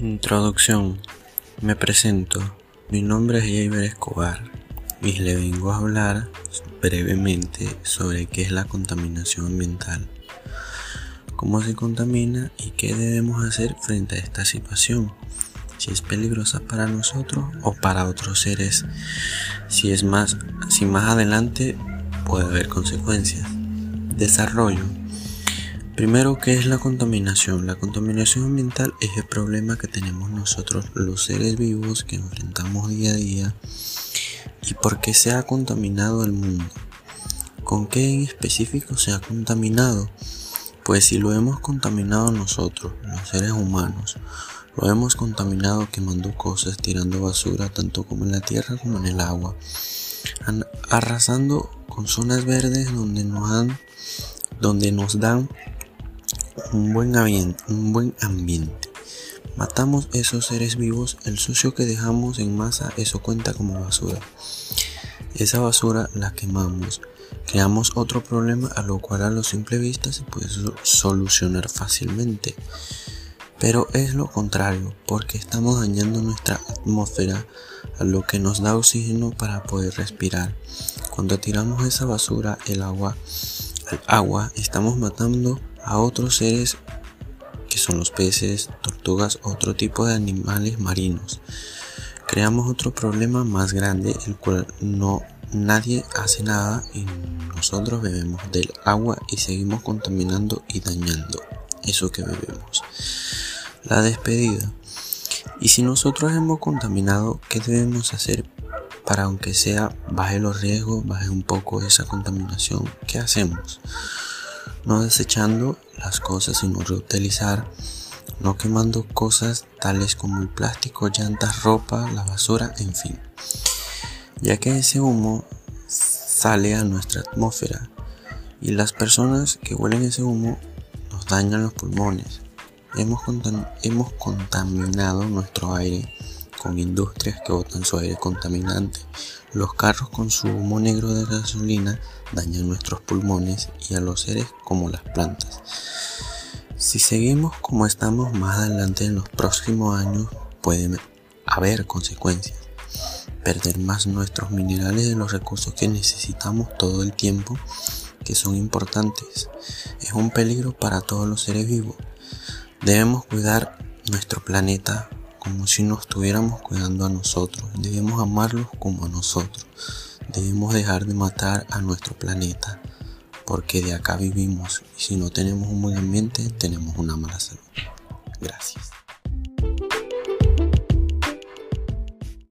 Introducción. Me presento. Mi nombre es Javier Escobar y le vengo a hablar brevemente sobre qué es la contaminación ambiental, cómo se contamina y qué debemos hacer frente a esta situación, si es peligrosa para nosotros o para otros seres, si es más, si más adelante puede haber consecuencias. Desarrollo. Primero, ¿qué es la contaminación? La contaminación ambiental es el problema que tenemos nosotros los seres vivos que enfrentamos día a día y por qué se ha contaminado el mundo. ¿Con qué en específico se ha contaminado? Pues si lo hemos contaminado nosotros, los seres humanos, lo hemos contaminado quemando cosas, tirando basura tanto como en la tierra como en el agua, arrasando con zonas verdes donde nos han donde nos dan un buen ambiente, un buen ambiente. Matamos esos seres vivos, el sucio que dejamos en masa, eso cuenta como basura. Esa basura la quemamos, creamos otro problema a lo cual a lo simple vista se puede solucionar fácilmente. Pero es lo contrario, porque estamos dañando nuestra atmósfera, a lo que nos da oxígeno para poder respirar. Cuando tiramos esa basura, el agua, al agua, estamos matando a otros seres que son los peces, tortugas, otro tipo de animales marinos. Creamos otro problema más grande, el cual no nadie hace nada y nosotros bebemos del agua y seguimos contaminando y dañando eso que bebemos. La despedida. Y si nosotros hemos contaminado, ¿qué debemos hacer para aunque sea baje los riesgos, baje un poco esa contaminación? ¿Qué hacemos? No desechando las cosas sino reutilizar, no quemando cosas tales como el plástico, llantas, ropa, la basura, en fin, ya que ese humo sale a nuestra atmósfera y las personas que huelen ese humo nos dañan los pulmones. Hemos, hemos contaminado nuestro aire con industrias que botan su aire contaminante. Los carros con su humo negro de gasolina dañan nuestros pulmones y a los seres como las plantas. Si seguimos como estamos más adelante en los próximos años pueden haber consecuencias. Perder más nuestros minerales de los recursos que necesitamos todo el tiempo que son importantes. Es un peligro para todos los seres vivos. Debemos cuidar nuestro planeta como si nos estuviéramos cuidando a nosotros. Debemos amarlos como a nosotros. Debemos dejar de matar a nuestro planeta porque de acá vivimos y si no tenemos un buen ambiente tenemos